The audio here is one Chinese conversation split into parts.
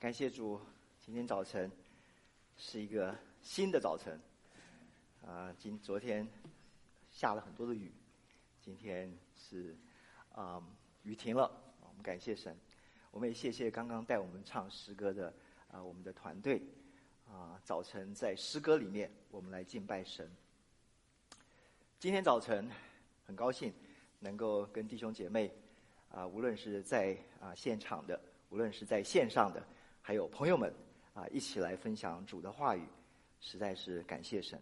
感谢主，今天早晨是一个新的早晨。啊，今昨天下了很多的雨，今天是啊雨停了，我们感谢神。我们也谢谢刚刚带我们唱诗歌的啊我们的团队啊，早晨在诗歌里面我们来敬拜神。今天早晨很高兴能够跟弟兄姐妹啊，无论是在啊现场的，无论是在线上的。还有朋友们啊，一起来分享主的话语，实在是感谢神。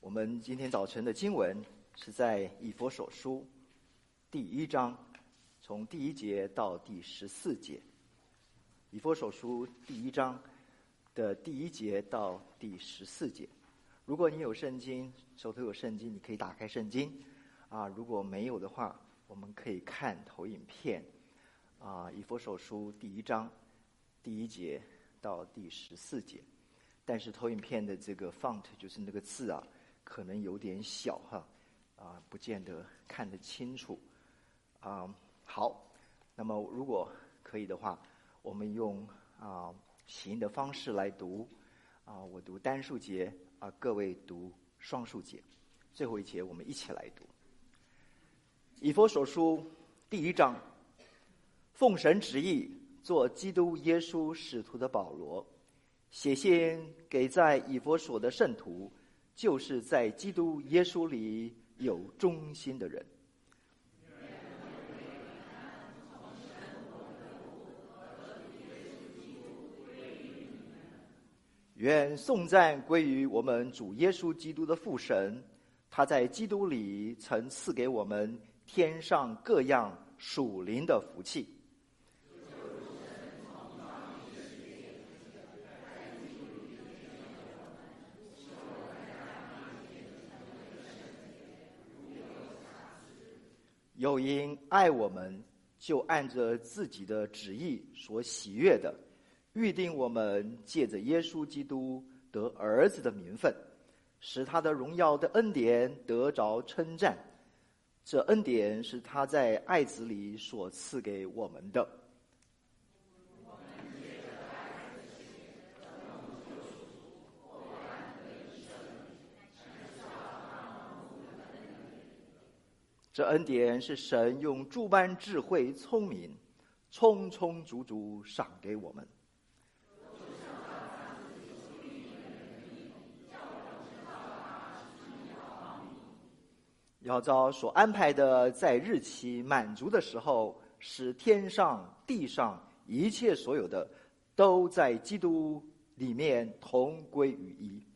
我们今天早晨的经文是在以佛所书第一章，从第一节到第十四节。以佛所书第一章的第一节到第十四节。如果你有圣经，手头有圣经，你可以打开圣经啊。如果没有的话，我们可以看投影片。啊，以佛所书第一章第一节到第十四节，但是投影片的这个 font 就是那个字啊，可能有点小哈，啊，不见得看得清楚。啊，好，那么如果可以的话，我们用啊行的方式来读，啊，我读单数节，啊，各位读双数节，最后一节我们一起来读。以佛所书第一章。奉神旨意，做基督耶稣使徒的保罗，写信给在以弗所的圣徒，就是在基督耶稣里有忠心的人。愿颂赞归于我们主耶稣基督的父神，他在基督里曾赐给我们天上各样属灵的福气。又因爱我们，就按着自己的旨意所喜悦的，预定我们借着耶稣基督得儿子的名分，使他的荣耀的恩典得着称赞。这恩典是他在爱子里所赐给我们的。这恩典是神用诸般智慧聪明，充充足足赏给我们。要遭所安排的，在日期满足的时候，使天上地上一切所有的，都在基督里面同归于一。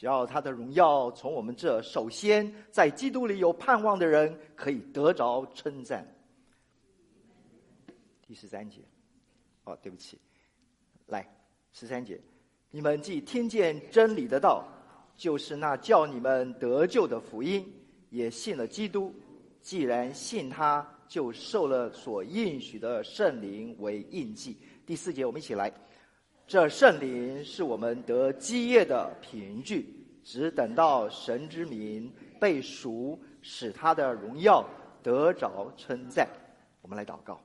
只要他的荣耀从我们这首先在基督里有盼望的人可以得着称赞。第十三节，哦，对不起，来十三节，你们既听见真理的道，就是那叫你们得救的福音，也信了基督。既然信他，就受了所应许的圣灵为印记。第四节，我们一起来。这圣灵是我们得基业的凭据，只等到神之名被赎，使他的荣耀得着称赞。我们来祷告，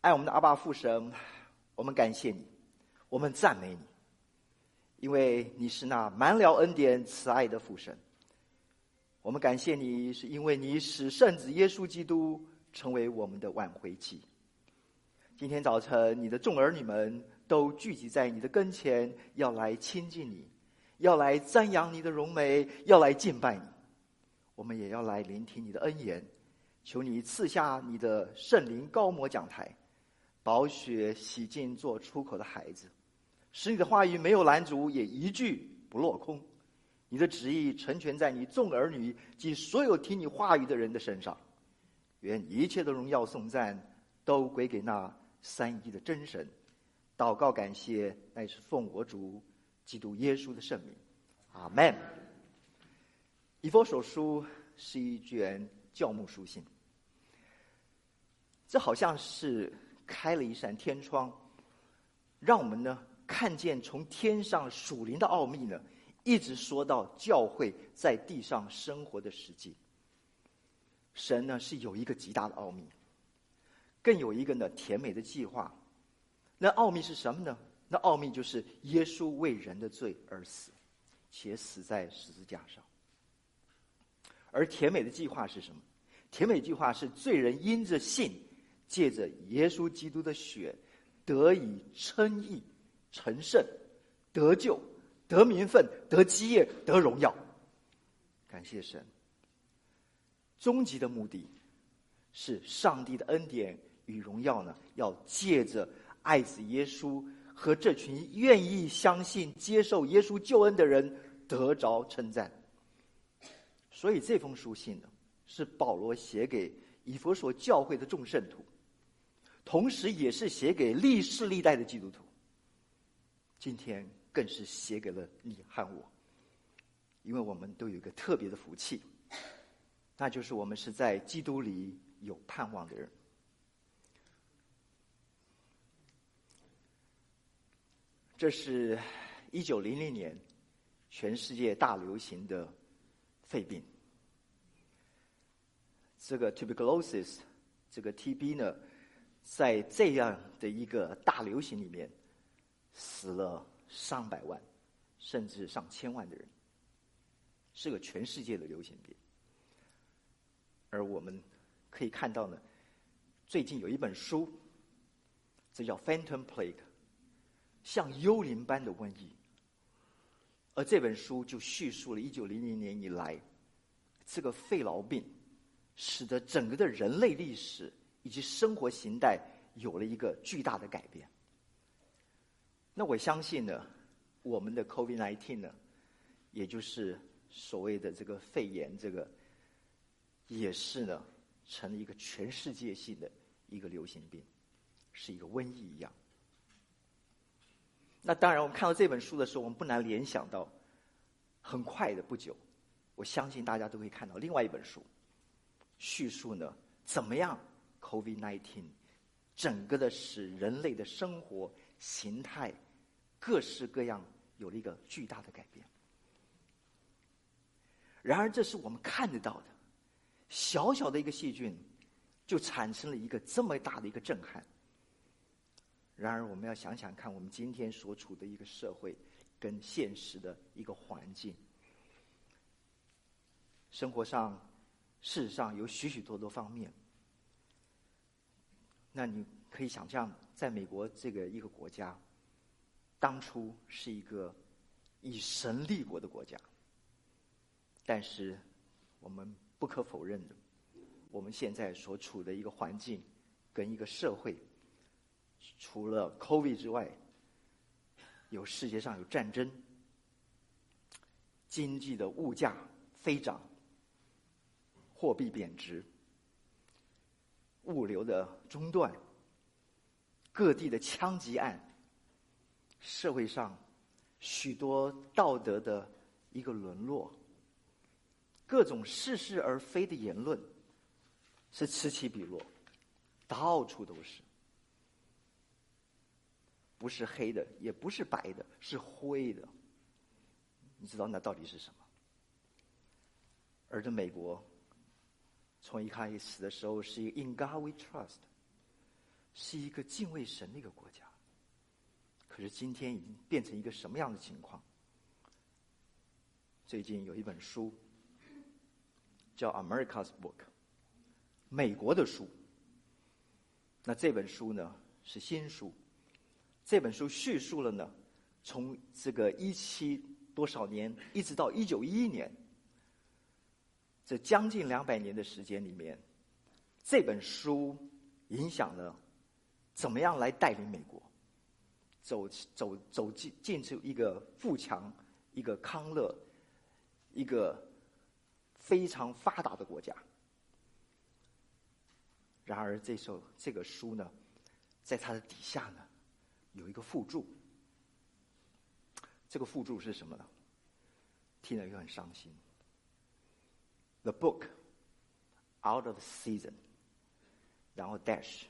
爱我们的阿爸父神，我们感谢你，我们赞美你，因为你是那满了恩典慈爱的父神。我们感谢你，是因为你使圣子耶稣基督成为我们的挽回祭。今天早晨，你的众儿女们都聚集在你的跟前，要来亲近你，要来瞻仰你的荣美，要来敬拜你。我们也要来聆听你的恩言，求你赐下你的圣灵膏抹讲台，宝血洗净做出口的孩子，使你的话语没有拦阻，也一句不落空。你的旨意成全在你众儿女及所有听你话语的人的身上。愿一切的荣耀颂赞都归给那。三一的真神，祷告感谢，乃是奉我主基督耶稣的圣名，阿门。以弗所书是一卷教牧书信，这好像是开了一扇天窗，让我们呢看见从天上属灵的奥秘呢，一直说到教会在地上生活的实际。神呢是有一个极大的奥秘，更有一个呢甜美的计划。那奥秘是什么呢？那奥秘就是耶稣为人的罪而死，且死在十字架上。而甜美的计划是什么？甜美计划是罪人因着信，借着耶稣基督的血，得以称义、成圣、得救、得名分、得基业、得荣耀。感谢神。终极的目的，是上帝的恩典与荣耀呢，要借着爱子耶稣和这群愿意相信、接受耶稣救恩的人得着称赞。所以这封书信呢，是保罗写给以弗所教会的众圣徒，同时也是写给历世历代的基督徒。今天更是写给了你和我，因为我们都有一个特别的福气，那就是我们是在基督里有盼望的人。这是一九零零年全世界大流行的肺病。这个 tuberculosis，这个 TB 呢，在这样的一个大流行里面，死了上百万，甚至上千万的人，是个全世界的流行病。而我们可以看到呢，最近有一本书，这叫《Phantom Plague》，像幽灵般的瘟疫。而这本书就叙述了一九零零年以来，这个肺痨病。使得整个的人类历史以及生活形态有了一个巨大的改变。那我相信呢，我们的 COVID-19 呢，也就是所谓的这个肺炎，这个也是呢，成了一个全世界性的一个流行病，是一个瘟疫一样。那当然，我们看到这本书的时候，我们不难联想到，很快的不久，我相信大家都会看到另外一本书。叙述呢，怎么样？COVID-19 整个的使人类的生活形态各式各样有了一个巨大的改变。然而，这是我们看得到的，小小的一个细菌，就产生了一个这么大的一个震撼。然而，我们要想想看，我们今天所处的一个社会跟现实的一个环境，生活上。事实上有许许多多方面，那你可以想象，在美国这个一个国家，当初是一个以神立国的国家，但是我们不可否认的，我们现在所处的一个环境跟一个社会，除了 COVID 之外，有世界上有战争，经济的物价飞涨。货币贬值，物流的中断，各地的枪击案，社会上许多道德的一个沦落，各种似是而非的言论是此起彼落，到处都是，不是黑的，也不是白的，是灰的。你知道那到底是什么？而这美国。从一开始的时候是一个 In God We Trust，是一个敬畏神的一个国家。可是今天已经变成一个什么样的情况？最近有一本书叫《America's Book》，美国的书。那这本书呢是新书，这本书叙述了呢从这个一七多少年一直到一九一一年。这将近两百年的时间里面，这本书影响了怎么样来带领美国走走走进进出一个富强、一个康乐、一个非常发达的国家。然而，这首这个书呢，在它的底下呢，有一个附注。这个附注是什么呢？听了又很伤心。The book out of season，然后 dash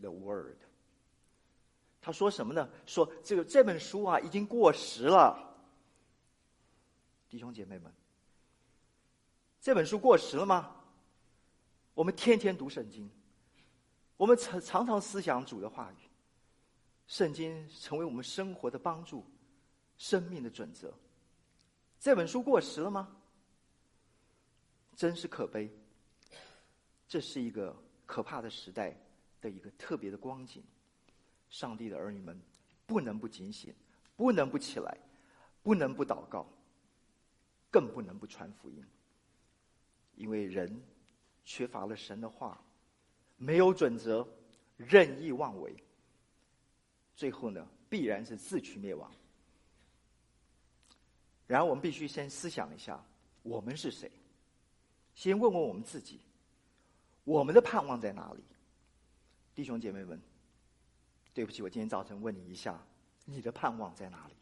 the word。他说什么呢？说这个这本书啊已经过时了。弟兄姐妹们，这本书过时了吗？我们天天读圣经，我们常常常思想主的话语，圣经成为我们生活的帮助，生命的准则。这本书过时了吗？真是可悲。这是一个可怕的时代的一个特别的光景。上帝的儿女们不能不警醒，不能不起来，不能不祷告，更不能不传福音。因为人缺乏了神的话，没有准则，任意妄为，最后呢，必然是自取灭亡。然后，我们必须先思想一下，我们是谁？先问问我们自己，我们的盼望在哪里？弟兄姐妹们。对不起，我今天早晨问你一下，你的盼望在哪里？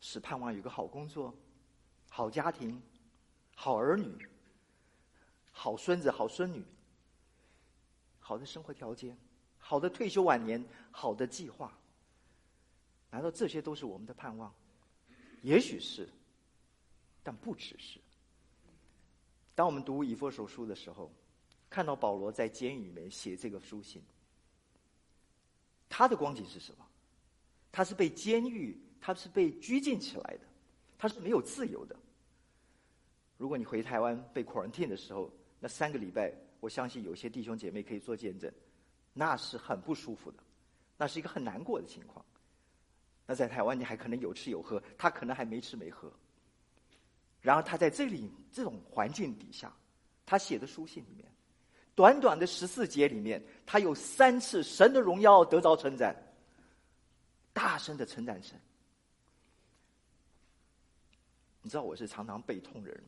是盼望有个好工作、好家庭、好儿女、好孙子、好孙女、好的生活条件、好的退休晚年、好的计划？难道这些都是我们的盼望？也许是，但不只是。当我们读以弗所书的时候，看到保罗在监狱里面写这个书信。他的光景是什么？他是被监狱，他是被拘禁起来的，他是没有自由的。如果你回台湾被 quarantine 的时候，那三个礼拜，我相信有些弟兄姐妹可以做见证，那是很不舒服的，那是一个很难过的情况。那在台湾你还可能有吃有喝，他可能还没吃没喝。然后他在这里这种环境底下，他写的书信里面。短短的十四节里面，他有三次神的荣耀得着称赞，大声的称赞神。你知道我是常常背痛的人。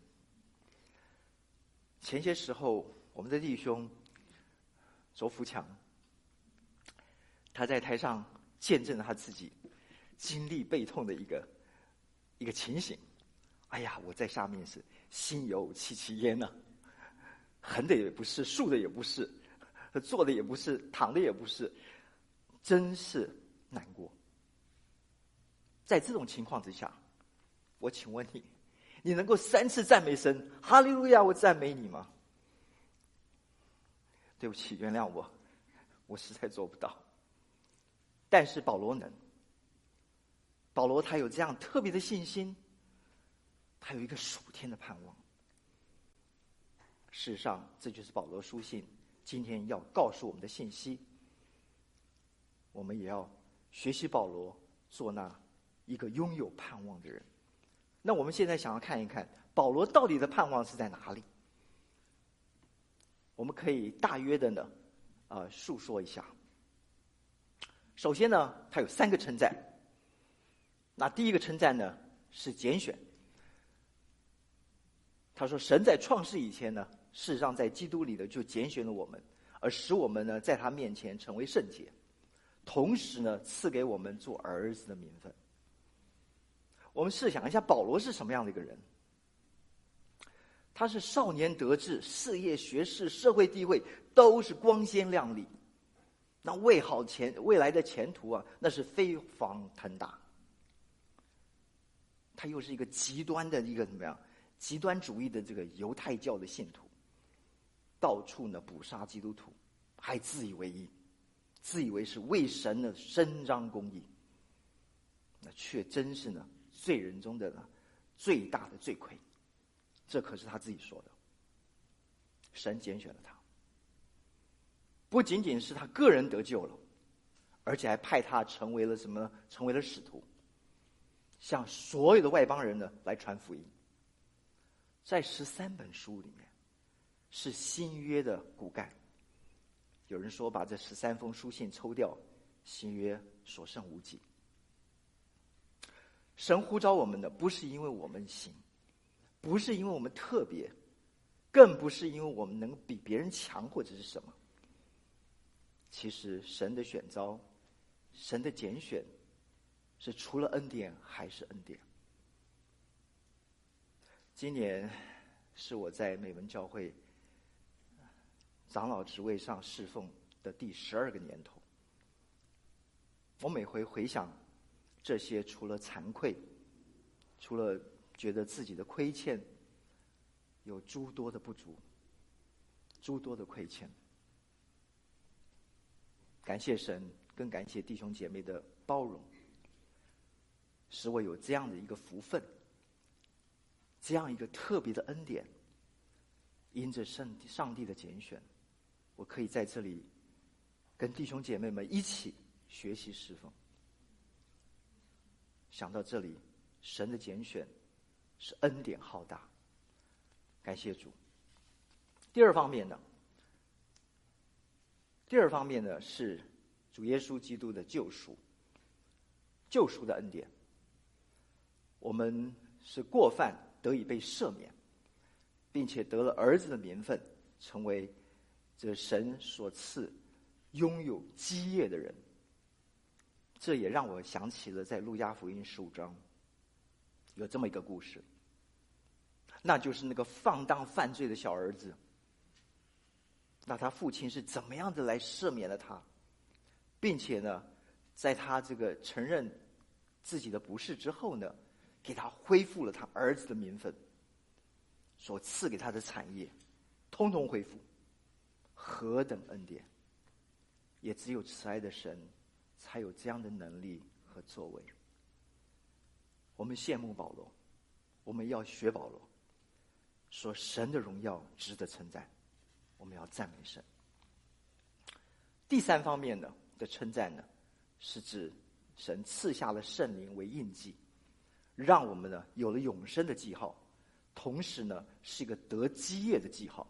前些时候，我们的弟兄周福强，他在台上见证了他自己经历背痛的一个一个情形。哎呀，我在下面是心有戚戚焉呐。横的也不是，竖的也不是，坐的也不是，躺的也不是，真是难过。在这种情况之下，我请问你，你能够三次赞美神，哈利路亚，我赞美你吗？对不起，原谅我，我实在做不到。但是保罗能，保罗他有这样特别的信心，他有一个属天的盼望。事实上，这就是保罗书信今天要告诉我们的信息。我们也要学习保罗，做那一个拥有盼望的人。那我们现在想要看一看，保罗到底的盼望是在哪里？我们可以大约的呢，呃，述说一下。首先呢，他有三个称赞。那第一个称赞呢，是拣选。他说：“神在创世以前呢。”事实上，在基督里的就拣选了我们，而使我们呢，在他面前成为圣洁，同时呢，赐给我们做儿子的名分。我们试想一下，保罗是什么样的一个人？他是少年得志，事业、学识、社会地位都是光鲜亮丽，那未好前未来的前途啊，那是飞黄腾达。他又是一个极端的一个怎么样？极端主义的这个犹太教的信徒。到处呢捕杀基督徒，还自以为义，自以为是为神呢伸张公义，那却真是呢罪人中的呢最大的罪魁。这可是他自己说的。神拣选了他，不仅仅是他个人得救了，而且还派他成为了什么？成为了使徒，向所有的外邦人呢来传福音。在十三本书里面。是新约的骨干。有人说，把这十三封书信抽掉，新约所剩无几。神呼召我们的，不是因为我们行，不是因为我们特别，更不是因为我们能比别人强或者是什么。其实，神的选召，神的拣选，是除了恩典还是恩典。今年是我在美文教会。长老职位上侍奉的第十二个年头，我每回回想这些，除了惭愧，除了觉得自己的亏欠，有诸多的不足，诸多的亏欠。感谢神，更感谢弟兄姐妹的包容，使我有这样的一个福分，这样一个特别的恩典。因着圣上帝的拣选，我可以在这里跟弟兄姐妹们一起学习侍奉。想到这里，神的拣选是恩典浩大，感谢主。第二方面呢，第二方面呢是主耶稣基督的救赎，救赎的恩典。我们是过犯得以被赦免，并且得了儿子的名分，成为这神所赐拥有基业的人。这也让我想起了在路加福音十五章有这么一个故事，那就是那个放荡犯罪的小儿子。那他父亲是怎么样的来赦免了他，并且呢，在他这个承认自己的不是之后呢，给他恢复了他儿子的名分，所赐给他的产业，通通恢复，何等恩典！也只有慈爱的神。才有这样的能力和作为。我们羡慕保罗，我们要学保罗，说神的荣耀值得称赞，我们要赞美神。第三方面呢的称赞呢，是指神赐下了圣灵为印记，让我们呢有了永生的记号，同时呢是一个得基业的记号。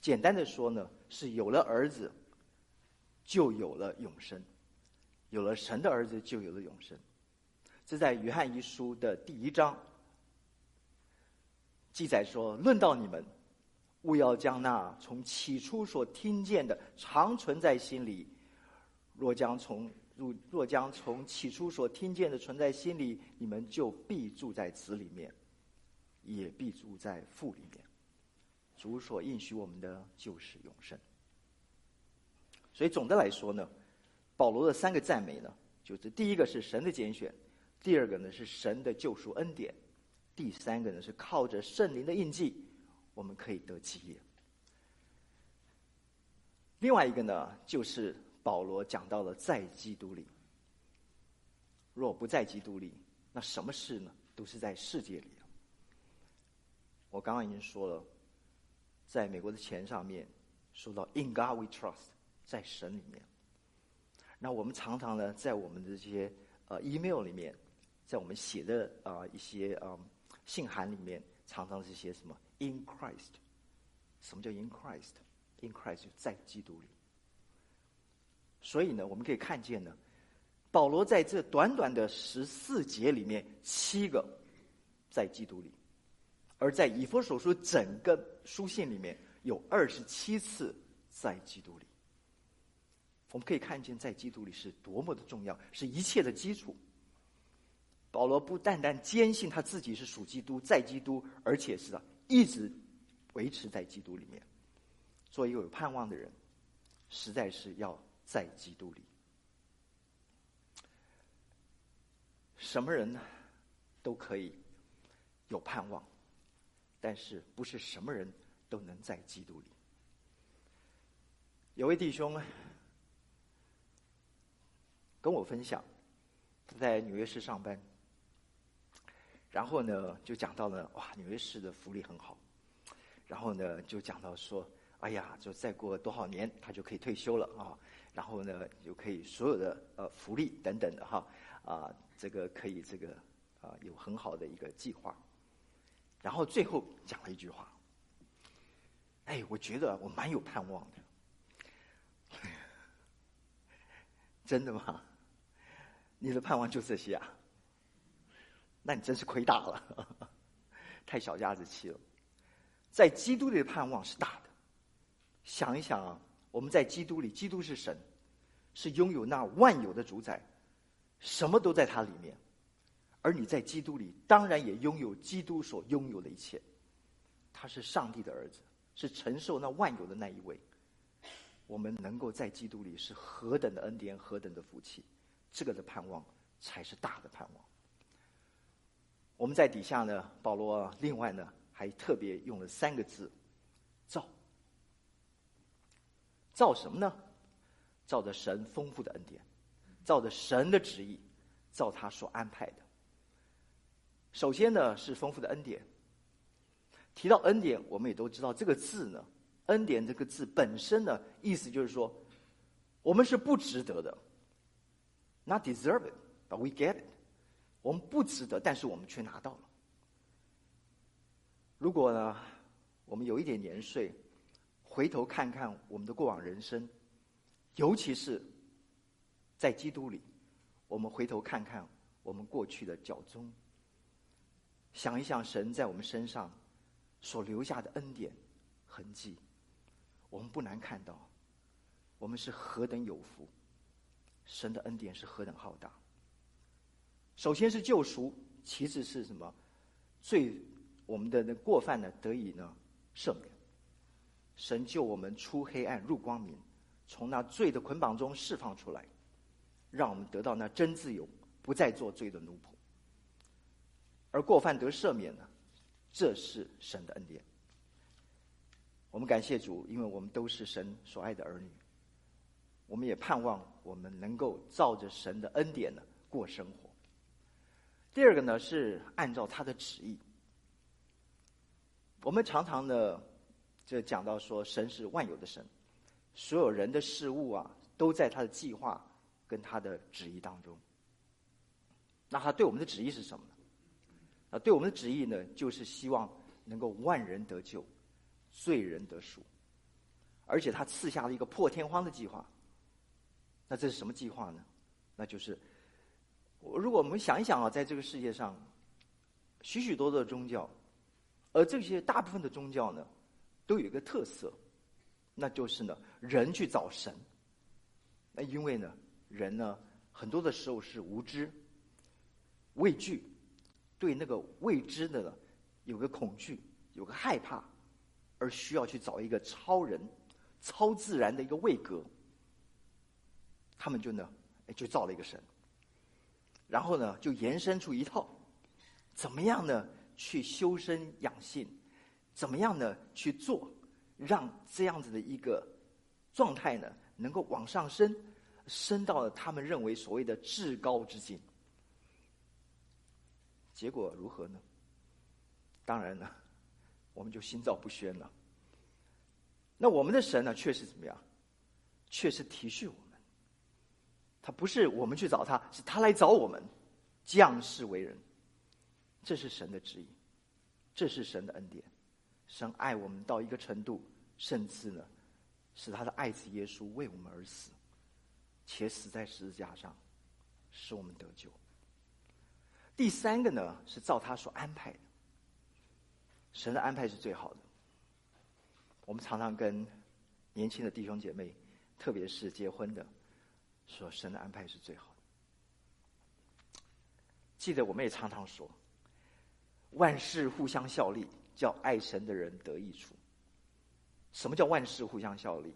简单的说呢，是有了儿子。就有了永生，有了神的儿子，就有了永生。这在约翰一书的第一章记载说：“论到你们，勿要将那从起初所听见的常存在心里。若将从若若将从起初所听见的存在心里，你们就必住在子里面，也必住在父里面。主所应许我们的就是永生。”所以总的来说呢，保罗的三个赞美呢，就是第一个是神的拣选，第二个呢是神的救赎恩典，第三个呢是靠着圣灵的印记，我们可以得基业。另外一个呢，就是保罗讲到了在基督里，若不在基督里，那什么事呢？都是在世界里。我刚刚已经说了，在美国的钱上面说到 “In God We Trust”。在神里面，那我们常常呢，在我们的这些呃 email 里面，在我们写的啊、呃、一些啊、呃、信函里面，常常是写什么 “in Christ”。什么叫 “in Christ”？“in Christ” 就在基督里。所以呢，我们可以看见呢，保罗在这短短的十四节里面，七个在基督里，而在以弗所书整个书信里面有二十七次在基督里。我们可以看见，在基督里是多么的重要，是一切的基础。保罗不单单坚信他自己是属基督，在基督，而且是，一直维持在基督里面。做一个有盼望的人，实在是要在基督里。什么人呢，都可以有盼望，但是不是什么人都能在基督里。有位弟兄。跟我分享，他在纽约市上班，然后呢，就讲到了哇，纽约市的福利很好，然后呢，就讲到说，哎呀，就再过多少年，他就可以退休了啊，然后呢，就可以所有的呃福利等等的哈啊，这个可以这个啊有很好的一个计划，然后最后讲了一句话，哎，我觉得我蛮有盼望的，真的吗？你的盼望就这些啊？那你真是亏大了，太小家子气了。在基督里的盼望是大的。想一想啊，我们在基督里，基督是神，是拥有那万有的主宰，什么都在他里面。而你在基督里，当然也拥有基督所拥有的一切。他是上帝的儿子，是承受那万有的那一位。我们能够在基督里是何等的恩典，何等的福气，这个的盼望才是大的盼望。我们在底下呢，保罗另外呢还特别用了三个字：照。照什么呢？照着神丰富的恩典，照着神的旨意，照他所安排的。首先呢是丰富的恩典。提到恩典，我们也都知道这个字呢，恩典这个字本身呢，意思就是说，我们是不值得的，not deserve it, but we get it。我们不值得，但是我们却拿到了。如果呢，我们有一点年岁，回头看看我们的过往人生，尤其是在基督里，我们回头看看我们过去的脚踪，想一想神在我们身上所留下的恩典痕迹，我们不难看到，我们是何等有福，神的恩典是何等浩大。首先是救赎，其次是什么？罪，我们的那过犯呢得以呢赦免。神救我们出黑暗入光明，从那罪的捆绑中释放出来，让我们得到那真自由，不再做罪的奴仆。而过犯得赦免呢，这是神的恩典。我们感谢主，因为我们都是神所爱的儿女。我们也盼望我们能够照着神的恩典呢过生活。第二个呢，是按照他的旨意。我们常常呢，就讲到说，神是万有的神，所有人的事物啊，都在他的计划跟他的旨意当中。那他对我们的旨意是什么呢？啊，对我们的旨意呢，就是希望能够万人得救，罪人得赎，而且他赐下了一个破天荒的计划。那这是什么计划呢？那就是。如果我们想一想啊，在这个世界上，许许多多的宗教，而这些大部分的宗教呢，都有一个特色，那就是呢，人去找神。那因为呢，人呢，很多的时候是无知、畏惧，对那个未知的呢，有个恐惧，有个害怕，而需要去找一个超人、超自然的一个位格，他们就呢，就造了一个神。然后呢，就延伸出一套，怎么样呢？去修身养性，怎么样呢？去做，让这样子的一个状态呢，能够往上升，升到了他们认为所谓的至高之境。结果如何呢？当然呢，我们就心照不宣了。那我们的神呢，却是怎么样？却是体恤我们。他不是我们去找他，是他来找我们，降世为人。这是神的旨意，这是神的恩典。神爱我们到一个程度，甚至呢，使他的爱子耶稣为我们而死，且死在十字架上，使我们得救。第三个呢，是照他所安排的。神的安排是最好的。我们常常跟年轻的弟兄姐妹，特别是结婚的。说神的安排是最好的。记得我们也常常说，万事互相效力，叫爱神的人得益处。什么叫万事互相效力？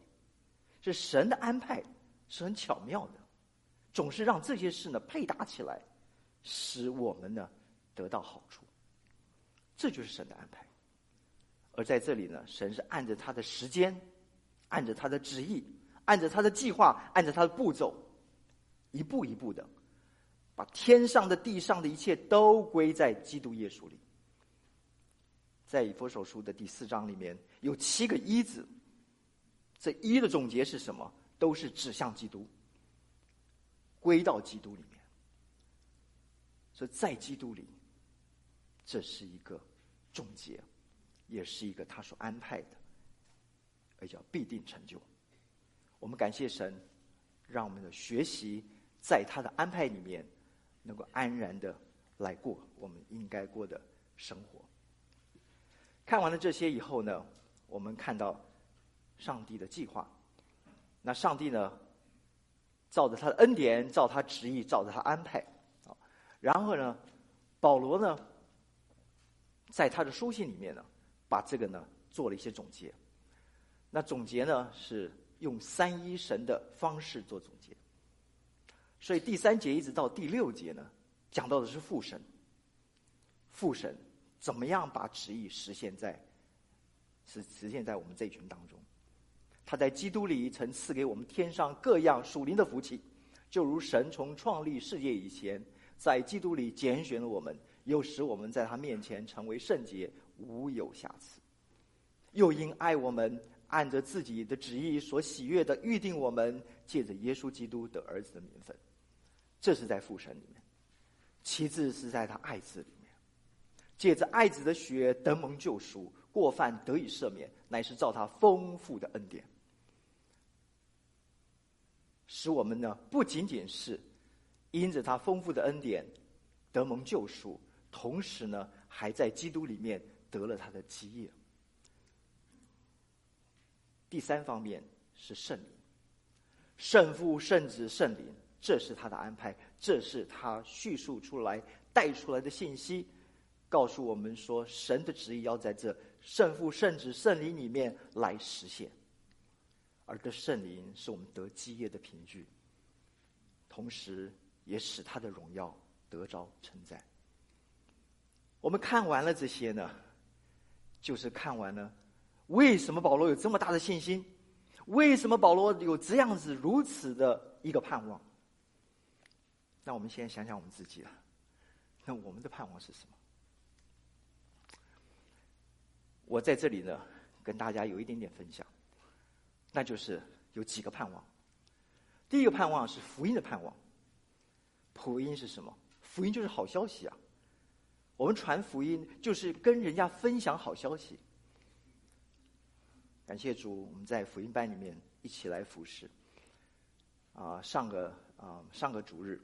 是神的安排是很巧妙的，总是让这些事呢配搭起来，使我们呢得到好处。这就是神的安排。而在这里呢，神是按着他的时间，按着他的旨意，按着他的计划，按着他的步骤。一步一步的，把天上的、地上的一切都归在基督耶稣里。在以弗所书的第四章里面有七个一字，这一的总结是什么？都是指向基督，归到基督里面。所以在基督里，这是一个总结，也是一个他所安排的，而叫必定成就。我们感谢神，让我们的学习。在他的安排里面，能够安然的来过我们应该过的生活。看完了这些以后呢，我们看到上帝的计划。那上帝呢，照着他的恩典，照他旨意，照着他安排。啊然后呢，保罗呢，在他的书信里面呢，把这个呢做了一些总结。那总结呢是用三一神的方式做总结。所以第三节一直到第六节呢，讲到的是父神。父神怎么样把旨意实现在，实实现在我们这一群当中？他在基督里曾赐给我们天上各样属灵的福气，就如神从创立世界以前，在基督里拣选了我们，又使我们在他面前成为圣洁，无有瑕疵。又因爱我们，按着自己的旨意所喜悦的预定我们，借着耶稣基督的儿子的名分。这是在父神里面，其次是在他爱子里面，借着爱子的血得蒙救赎，过犯得以赦免，乃是照他丰富的恩典。使我们呢，不仅仅是因着他丰富的恩典得蒙救赎，同时呢，还在基督里面得了他的基业。第三方面是圣灵，圣父、圣子、圣灵，这是他的安排，这是他叙述出来带出来的信息，告诉我们说，神的旨意要在这圣父、圣子、圣灵里面来实现。而这圣灵是我们得基业的凭据，同时也使他的荣耀得着称赞。我们看完了这些呢，就是看完了为什么保罗有这么大的信心，为什么保罗有这样子如此的一个盼望。那我们先想想我们自己了，那我们的盼望是什么？我在这里呢，跟大家有一点点分享。那就是有几个盼望。第一个盼望是福音的盼望。福音是什么？福音就是好消息啊！我们传福音就是跟人家分享好消息。感谢主，我们在福音班里面一起来服侍。啊，上个啊上个主日，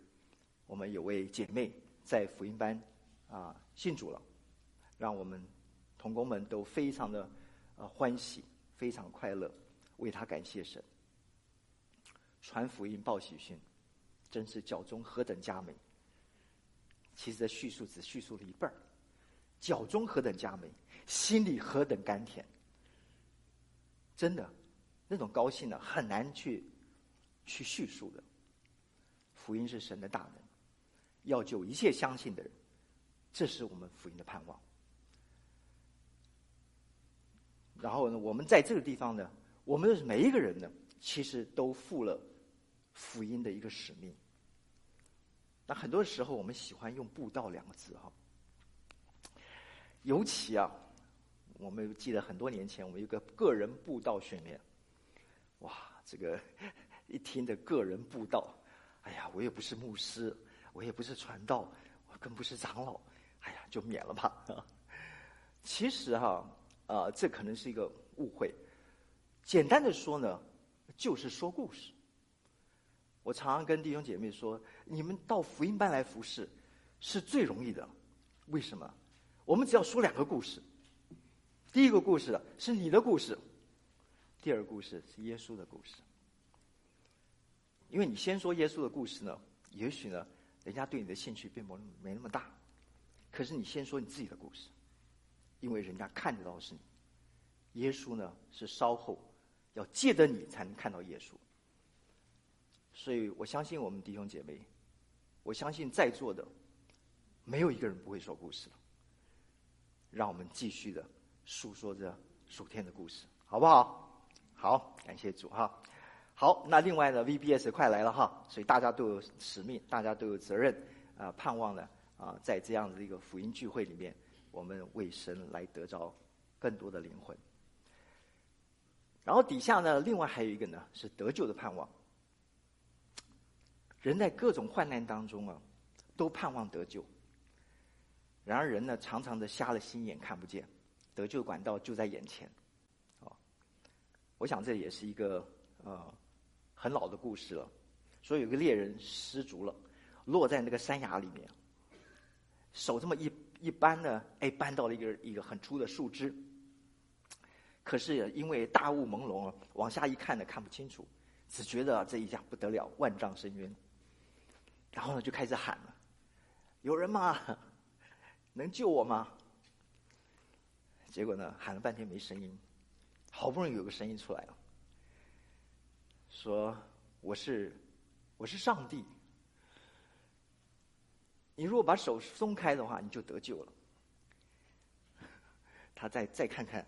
我们有位姐妹在福音班啊信主了，让我们同工们都非常的呃欢喜，非常快乐。为他感谢神，传福音报喜讯，真是脚中何等佳美。其实这叙述只叙述了一半儿，脚中何等佳美，心里何等甘甜。真的，那种高兴呢，很难去去叙述的。福音是神的大能，要救一切相信的人，这是我们福音的盼望。然后呢，我们在这个地方呢。我们每一个人呢，其实都负了福音的一个使命。那很多时候，我们喜欢用“布道”两个字哈。尤其啊，我们记得很多年前，我们有个个人布道训练。哇，这个 一听的个人布道，哎呀，我也不是牧师，我也不是传道，我更不是长老，哎呀，就免了吧。其实哈，啊，这可能是一个误会。简单的说呢，就是说故事。我常常跟弟兄姐妹说，你们到福音班来服侍，是最容易的。为什么？我们只要说两个故事。第一个故事是你的故事，第二个故事是耶稣的故事。因为你先说耶稣的故事呢，也许呢，人家对你的兴趣并不没那么大。可是你先说你自己的故事，因为人家看得到的是你。耶稣呢，是稍后。要借着你才能看到耶稣，所以我相信我们弟兄姐妹，我相信在座的没有一个人不会说故事的。让我们继续的诉说着属天的故事，好不好？好，感谢主哈。好，那另外呢，VBS 快来了哈，所以大家都有使命，大家都有责任啊、盼望呢啊、在这样的一个福音聚会里面，我们为神来得着更多的灵魂。然后底下呢，另外还有一个呢，是得救的盼望。人在各种患难当中啊，都盼望得救。然而人呢，常常的瞎了心眼，看不见得救管道就在眼前。哦，我想这也是一个呃很老的故事了。说有个猎人失足了，落在那个山崖里面，手这么一一扳呢，哎，扳到了一个一个很粗的树枝。可是因为大雾朦胧，往下一看呢，看不清楚，只觉得这一下不得了，万丈深渊。然后呢，就开始喊了：“有人吗？能救我吗？”结果呢，喊了半天没声音，好不容易有个声音出来了。说我是我是上帝。你如果把手松开的话，你就得救了。他再再看看，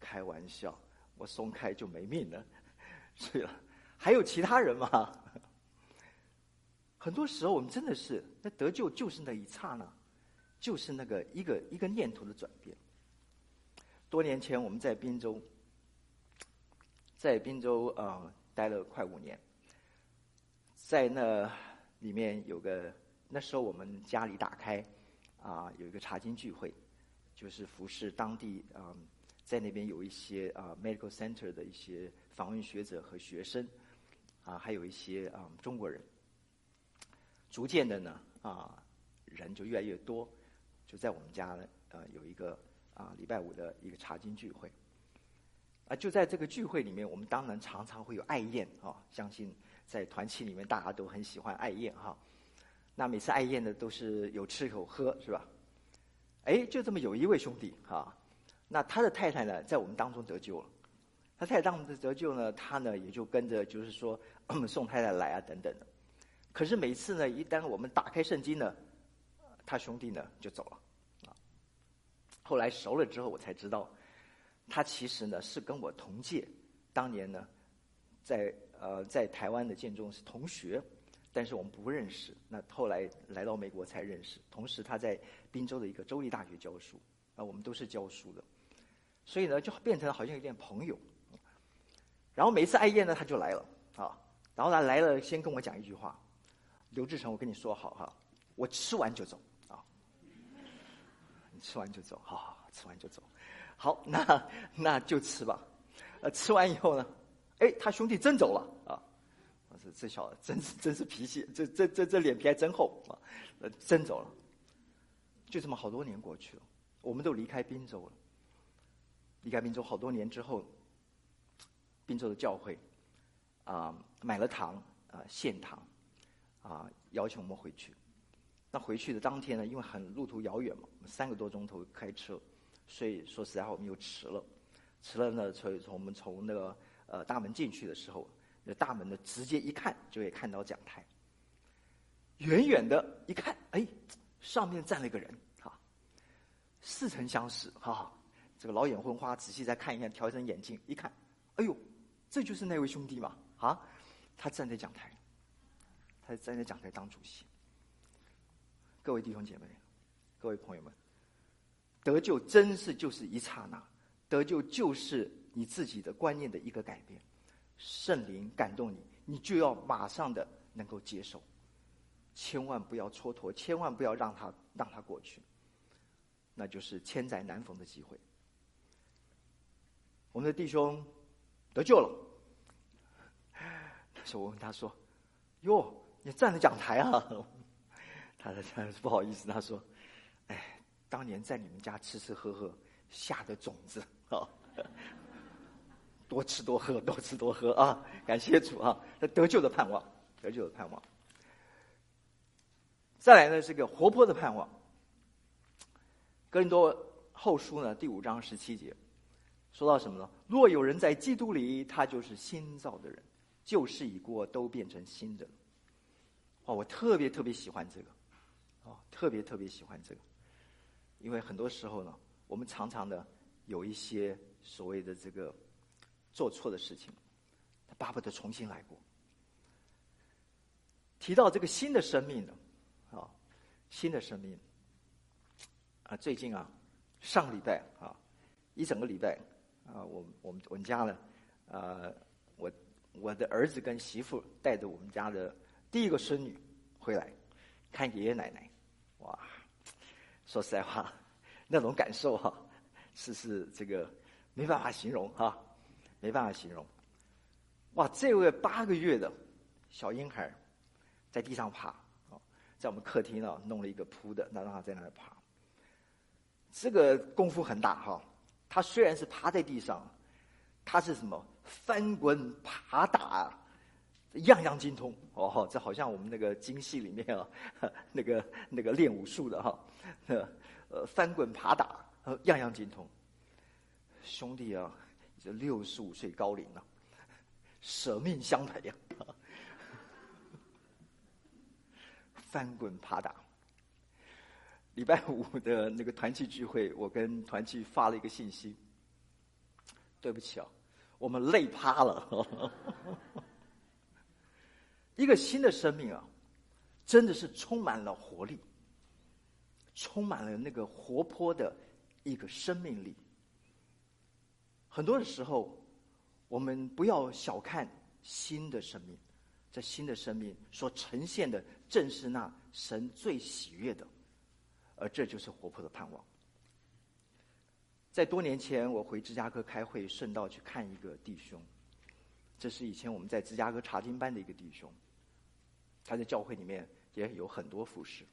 开玩笑，我松开就没命了。是了，还有其他人吗？很多时候我们真的是，那得救就是那一刹那，就是那个一个一个念头的转变。多年前我们在滨州，在滨州啊、待了快五年，在那里面有个。那时候我们家里打开，啊，有一个茶经聚会，就是服侍当地啊，在那边有一些啊 medical center 的一些访问学者和学生，啊，还有一些啊中国人。逐渐的呢，啊，人就越来越多，就在我们家呢，呃，有一个啊礼拜五的一个茶经聚会。啊，就在这个聚会里面，我们当然常常会有爱宴啊，相信在团契里面大家都很喜欢爱宴哈。那每次爱宴的都是有吃有喝，是吧？哎，就这么有一位兄弟哈，那他的太太呢，在我们当中得救了。他太太当中得救呢，他呢也就跟着，就是说 送太太来啊等等的。可是每次呢，一旦我们打开圣经呢，他兄弟呢就走了。啊，后来熟了之后，我才知道，他其实呢是跟我同届，当年呢，在呃在台湾的建中是同学。但是我们不认识，那后来来到美国才认识。同时他在宾州的一个州立大学教书，啊，我们都是教书的，所以呢就变成好像有点朋友。然后每次爱宴呢他就来了啊，然后他来了先跟我讲一句话：“刘志成，我跟你说好哈，我吃完就走啊，你吃完就走，好好好，吃完就走，好，那那就吃吧。呃，吃完以后呢，哎，他兄弟真走了啊。”这这小子真是真是脾气，这这这这脸皮还真厚啊！呃，真走了，就这么好多年过去了，我们都离开滨州了。离开滨州好多年之后，滨州的教会啊、买了糖啊献糖啊，邀请我们回去。那回去的当天呢，因为很路途遥远嘛，三个多钟头开车，所以说实在话我们又迟了。迟了呢，所以从我们从那个呃大门进去的时候。那大门呢，直接一看就会看到讲台。远远的一看，哎，上面站了一个人，哈，似曾相识，哈，这个老眼昏花，仔细再看一看，调整眼镜一看，哎呦，这就是那位兄弟嘛，啊，他站在讲台，他站在讲台当主席。各位弟兄姐妹，各位朋友们，得救真是就是一刹那，得救就是你自己的观念的一个改变。圣灵感动你，你就要马上的能够接受，千万不要蹉跎，千万不要让他让他过去，那就是千载难逢的机会。我们的弟兄得救了，那时候我问他说：“哟，你站在讲台啊？”他说：“他不好意思。”他说：“，当年在你们家吃吃喝喝下的种子啊。”多吃多喝，多吃多喝啊！感谢主啊！得救的盼望，得救的盼望。再来呢，是个活泼的盼望。哥林多后书呢，第五章十七节，说到什么呢？若有人在基督里，他就是新造的人，旧事已过，都变成新的。哦，我特别特别喜欢这个，哦，特别特别喜欢这个，因为很多时候呢，我们常常的有一些所谓的这个。做错的事情，他巴不得重新来过。提到这个新的生命呢，啊，新的生命，啊，最近啊，上礼拜啊，一整个礼拜啊，我我们我们家呢，啊，我我的儿子跟媳妇带着我们家的第一个孙女回来看爷爷奶奶，哇，说实在话，那种感受哈，是是这个没办法形容哈。没办法形容，哇！这位八个月的小婴孩，在地上爬啊，在我们客厅呢弄了一个铺的，那让他在那儿爬。这个功夫很大哈。他虽然是趴在地上，他是什么翻滚爬打，样样精通哦。这好像我们那个京戏里面啊，那个那个练武术的哈，呃，翻滚爬打，样样精通。兄弟啊！这六十五岁高龄了，舍命相陪呀，翻滚爬打。礼拜五的那个团契聚会，我跟团契发了一个信息。对不起啊，我们累趴了。一个新的生命啊，真的是充满了活力，充满了那个活泼的一个生命力。很多的时候，我们不要小看新的生命，这新的生命所呈现的，正是那神最喜悦的。而这就是活泼的盼望。在多年前，我回芝加哥开会，顺道去看一个弟兄。这是以前我们在芝加哥查经班的一个弟兄，他在教会里面也有很多服侍。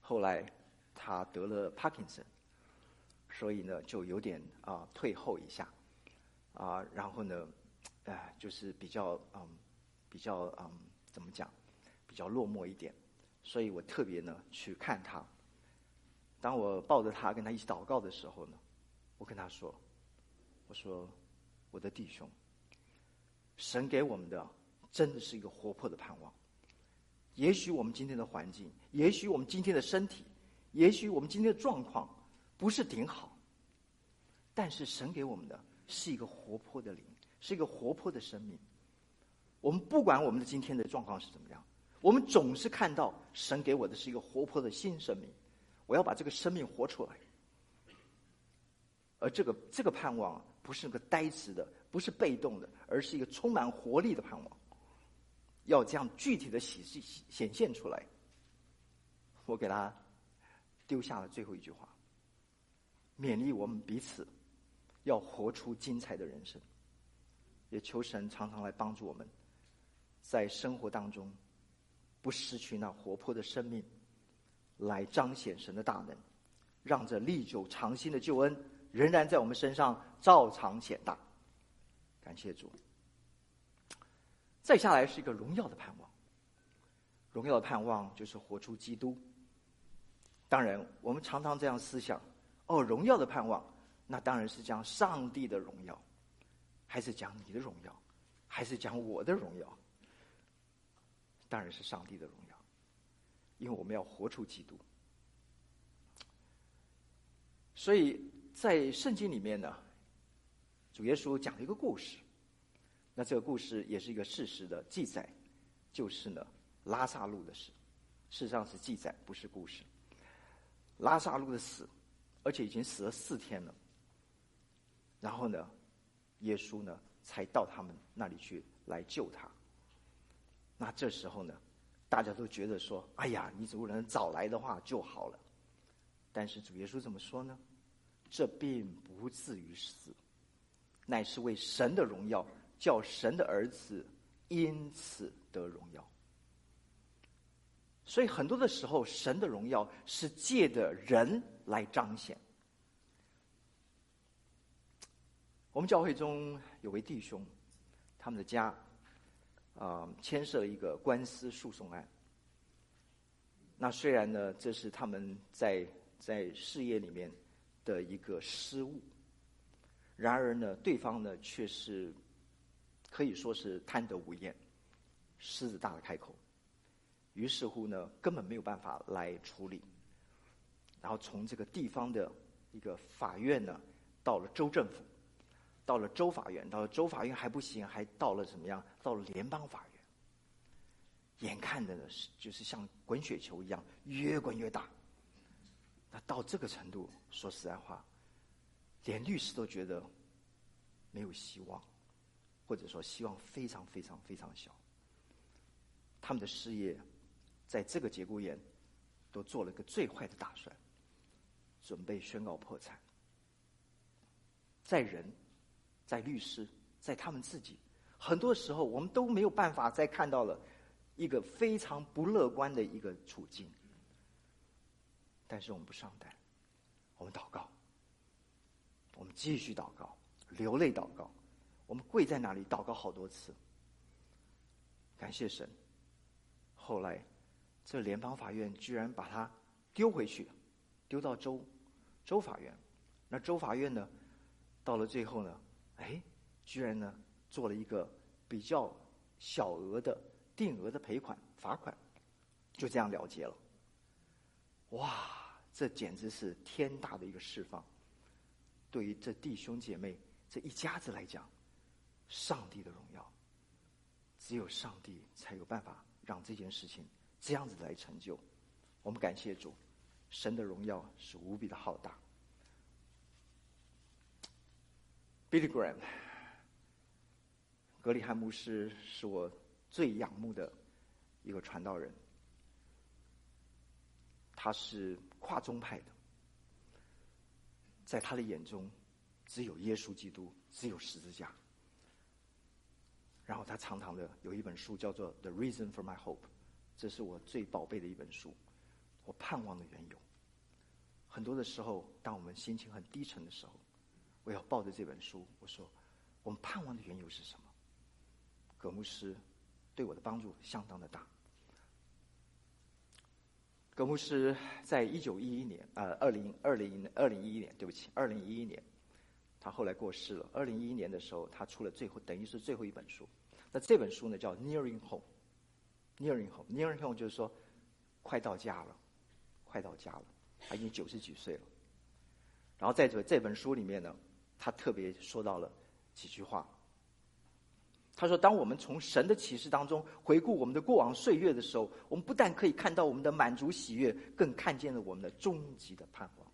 后来他得了帕金森，所以呢就有点啊、退后一下，啊、然后呢，哎、就是比较嗯，比较嗯，怎么讲，比较落寞一点。所以我特别呢去看他。当我抱着他跟他一起祷告的时候呢，我跟他说：“我说，我的弟兄，神给我们的真的是一个活泼的盼望。也许我们今天的环境，也许我们今天的身体，也许我们今天的状况不是顶好，但是神给我们的是一个活泼的灵，是一个活泼的生命。我们不管我们的今天的状况是怎么样，我们总是看到神给我的是一个活泼的新生命。我要把这个生命活出来。”而这个这个盼望不是个呆滞的，不是被动的，而是一个充满活力的盼望。要这样具体的显显现出来。我给他丢下了最后一句话，勉励我们彼此要活出精彩的人生。也求神常常来帮助我们，在生活当中不失去那活泼的生命，来彰显神的大能，让这历久长新的救恩。仍然在我们身上照常显大，感谢主。再下来是一个荣耀的盼望，荣耀的盼望就是活出基督。当然，我们常常这样思想：哦，荣耀的盼望，那当然是讲上帝的荣耀，还是讲你的荣耀，还是讲我的荣耀？当然是上帝的荣耀，因为我们要活出基督。所以。在圣经里面呢，主耶稣讲了一个故事，那这个故事也是一个事实的记载，就是呢拉撒路的事，事实上是记载，不是故事。拉撒路的死，而且已经死了四天了，然后呢，耶稣呢才到他们那里去来救他。那这时候呢，大家都觉得说：“哎呀，你如果能早来的话就好了。”但是主耶稣怎么说呢？这并不至于死，乃是为神的荣耀，叫神的儿子因此得荣耀。所以很多的时候，神的荣耀是借着人来彰显。我们教会中有位弟兄，他们的家啊、牵涉了一个官司诉讼案。那虽然呢，这是他们在在事业里面。的一个失误，然而呢，对方呢却是可以说是贪得无厌，狮子大的开口，于是乎呢，根本没有办法来处理。然后从这个地方的一个法院呢，到了州政府，到了州法院，到了州法院还不行，还到了怎么样？到了联邦法院，眼看着呢是就是像滚雪球一样，越滚越大。那到这个程度，说实在话，连律师都觉得没有希望，或者说希望非常非常非常小。他们的事业在这个节骨眼都做了个最坏的打算，准备宣告破产。在人，在律师，在他们自己，很多时候我们都没有办法再看到了一个非常不乐观的一个处境。但是我们不上当，我们祷告，我们继续祷告，流泪祷告，我们跪在那里祷告好多次，感谢神。后来，这联邦法院居然把他丢回去，丢到州州法院。那州法院呢，到了最后呢，哎，居然呢做了一个比较小额的定额的赔款罚款，就这样了结了。哇，这简直是天大的一个释放！对于这弟兄姐妹这一家子来讲，上帝的荣耀，只有上帝才有办法让这件事情这样子来成就。我们感谢主，神的荣耀是无比的浩大。Billy Graham，格里翰牧师是我最仰慕的一个传道人。他是跨宗派的，在他的眼中，只有耶稣基督，只有十字架。然后他常常的有一本书叫做《The Reason for My Hope》，这是我最宝贝的一本书，我盼望的缘由。很多的时候，当我们心情很低沉的时候，我要抱着这本书，我说：“我们盼望的缘由是什么？”葛牧师对我的帮助相当的大。葛牧师在一九一一年，呃，二零二零二零一一年，对不起，二零一一年，他后来过世了。二零一一年的时候，他出了最后，等于是最后一本书。那这本书呢，叫《Nearing Home》，Nearing Home，Nearing Home 就是说，快到家了，快到家了。他已经九十几岁了。然后在这这本书里面呢，他特别说到了几句话。他说：“当我们从神的启示当中回顾我们的过往岁月的时候，我们不但可以看到我们的满足喜悦，更看见了我们的终极的盼望。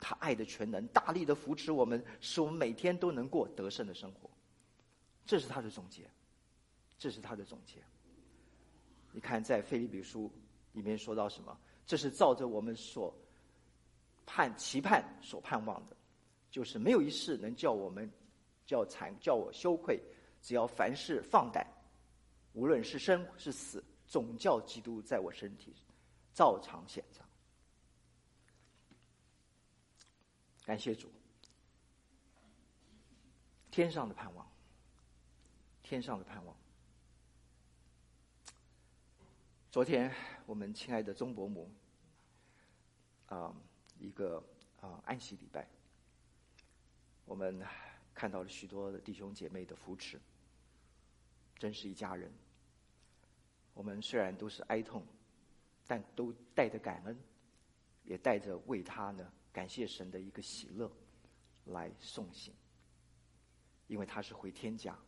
他爱的全能大力的扶持我们，使我们每天都能过得胜的生活。这是他的总结，这是他的总结。你看，在腓立比书里面说到什么？这是照着我们所盼期盼所盼望的，就是没有一事能叫我们叫惨叫我羞愧。”只要凡事放胆，无论是生是死，总叫基督在我身体照常显彰。感谢主，天上的盼望，天上的盼望。昨天我们亲爱的钟伯母，啊、一个啊、呃、安息礼拜，我们。看到了许多的弟兄姐妹的扶持，真是一家人。我们虽然都是哀痛，但都带着感恩，也带着为他呢感谢神的一个喜乐来送行。因为他是回天家，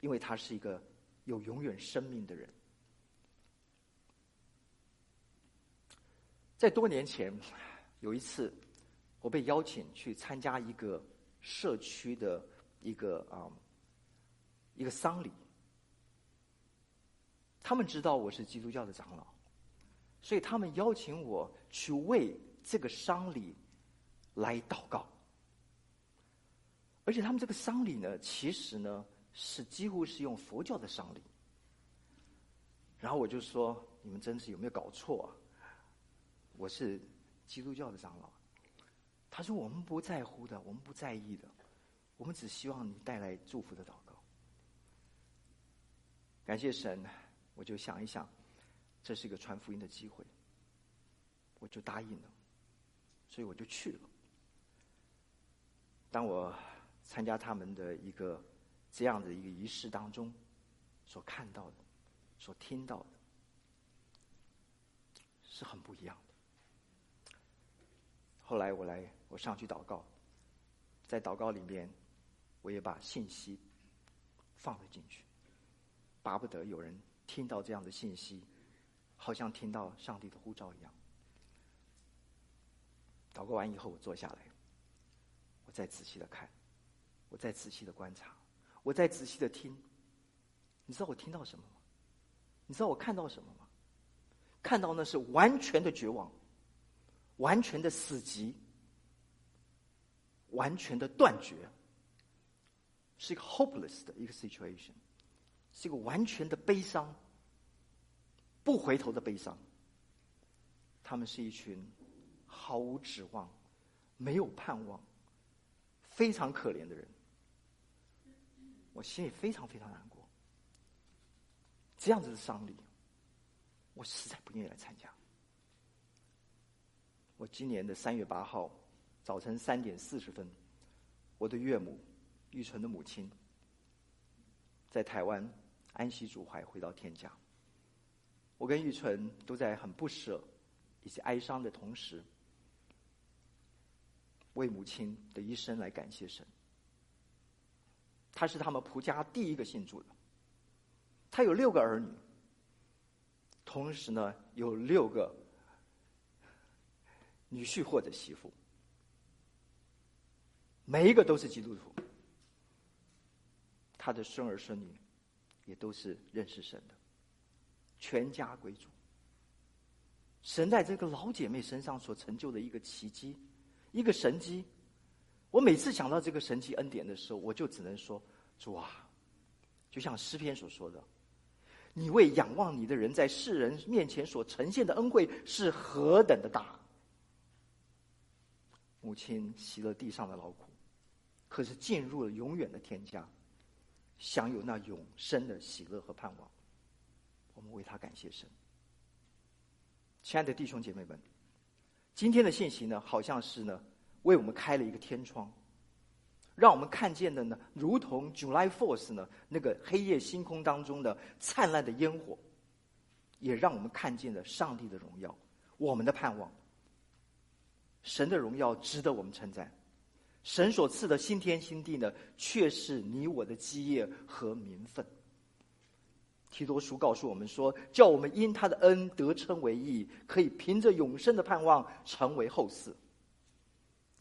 因为他是一个有永远生命的人。在多年前，有一次我被邀请去参加一个。社区的一个啊、一个丧礼，他们知道我是基督教的长老，所以他们邀请我去为这个丧礼来祷告。而且他们这个丧礼呢，其实呢是几乎是用佛教的丧礼。然后我就说：“你们真是有没有搞错啊？我是基督教的长老。”他说：“我们不在乎的，我们不在意的，我们只希望你带来祝福的祷告。感谢神，我就想一想，这是一个传福音的机会，我就答应了，所以我就去了。当我参加他们的一个这样的一个仪式当中，所看到的，所听到的，是很不一样的。后来我来。”我上去祷告，在祷告里面，我也把信息放了进去，巴不得有人听到这样的信息，好像听到上帝的呼召一样。祷告完以后，我坐下来，我再仔细的看，我再仔细的观察，我再仔细的听。你知道我听到什么吗？你知道我看到什么吗？看到那是完全的绝望，完全的死寂。完全的断绝，是一个 hopeless 的一个 situation，是一个完全的悲伤，不回头的悲伤。他们是一群毫无指望、没有盼望、非常可怜的人，我心里非常非常难过。这样子的丧礼，我实在不愿意来参加。我今年的三月八号。早晨三点四十分，我的岳母玉纯的母亲在台湾安息主怀，回到天家。我跟玉纯都在很不舍以及哀伤的同时，为母亲的一生来感谢神。他是他们仆家第一个信主的，他有六个儿女，同时呢有六个女婿或者媳妇，每一个都是基督徒。他的孙儿孙女也都是认识神的，全家归主。神在这个老姐妹身上所成就的一个奇迹，一个神迹。我每次想到这个神迹恩典的时候，我就只能说：主啊，就像诗篇所说的，你为仰望你的人在世人面前所呈现的恩惠是何等的大。母亲息了地上的劳苦，可是进入了永远的天家。享有那永生的喜乐和盼望，我们为他感谢神。亲爱的弟兄姐妹们，今天的信息呢，好像是呢，为我们开了一个天窗，让我们看见的呢，如同 July Fourth 呢，那个黑夜星空当中的灿烂的烟火，也让我们看见了上帝的荣耀，我们的盼望。神的荣耀值得我们称赞。神所赐的新天新地呢，却是你我的基业和名分。提多书告诉我们说，叫我们因他的恩得称为义，可以凭着永生的盼望成为后嗣。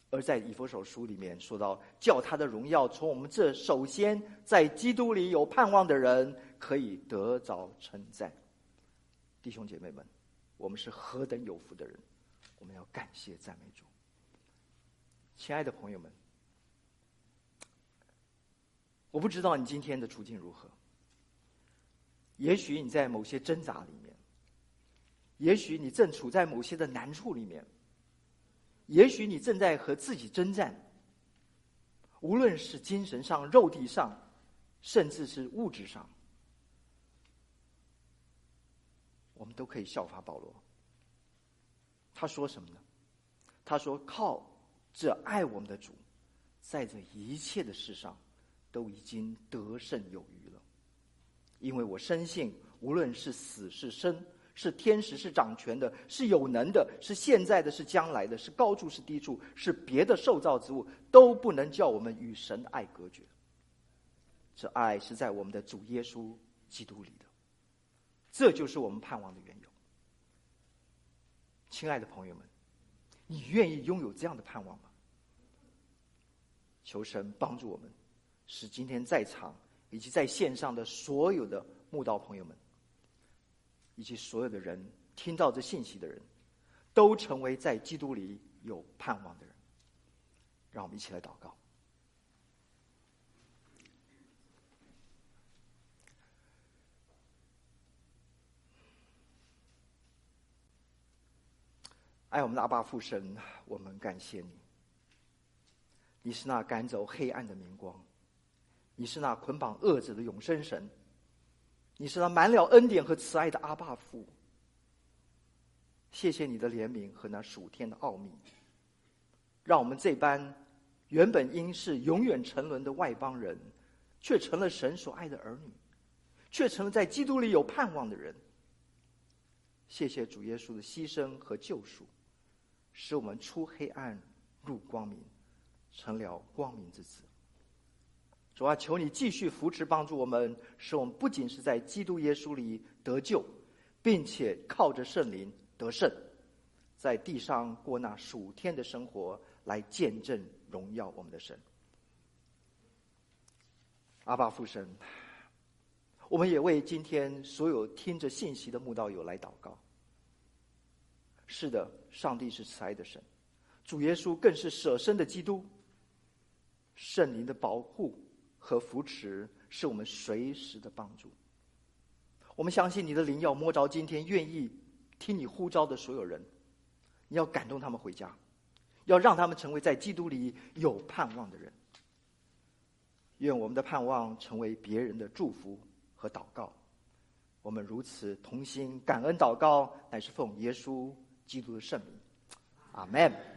而在以弗所书里面说到，叫他的荣耀从我们这首先在基督里有盼望的人可以得着称赞。弟兄姐妹们，我们是何等有福的人，我们要感谢赞美主。亲爱的朋友们，我不知道你今天的处境如何。也许你在某些挣扎里面，也许你正处在某些的难处里面，也许你正在和自己征战。无论是精神上、肉体上，甚至是物质上，我们都可以效法保罗。他说什么呢？他说：“靠。”这爱我们的主，在这一切的事上，都已经得胜有余。因为我深信，无论是死是生，是天使是掌权的，是有能的，是现在的，是将来的，是高处是低处，是别的受造之物，都不能叫我们与神的爱隔绝。这爱是在我们的主耶稣基督里的，这就是我们盼望的缘由。亲爱的朋友们。你愿意拥有这样的盼望吗？求神帮助我们，使今天在场以及在线上的所有的慕道朋友们，以及所有的人听到这信息的人，都成为在基督里有盼望的人。让我们一起来祷告。爱我们的阿爸父神，我们感谢你。你是那赶走黑暗的明光，你是那捆绑恶者的永生神，你是那满了恩典和慈爱的阿爸父。谢谢你的怜悯和那属天的奥秘，让我们这般原本应是永远沉沦的外邦人，却成了神所爱的儿女，却成了在基督里有盼望的人。谢谢主耶稣的牺牲和救赎。使我们出黑暗入光明，成了光明之子。主啊，求你继续扶持帮助我们，使我们不仅是在基督耶稣里得救，并且靠着圣灵得胜，在地上过那属天的生活，来见证荣耀我们的神。阿爸父神，我们也为今天所有听着信息的慕道友来祷告。是的，上帝是慈爱的神，主耶稣更是舍身的基督。圣灵的保护和扶持是我们随时的帮助。我们相信你的灵要摸着今天愿意听你呼召的所有人，你要感动他们回家，要让他们成为在基督里有盼望的人。愿我们的盼望成为别人的祝福和祷告。我们如此同心感恩祷告，乃是奉耶稣基督的圣名，阿门。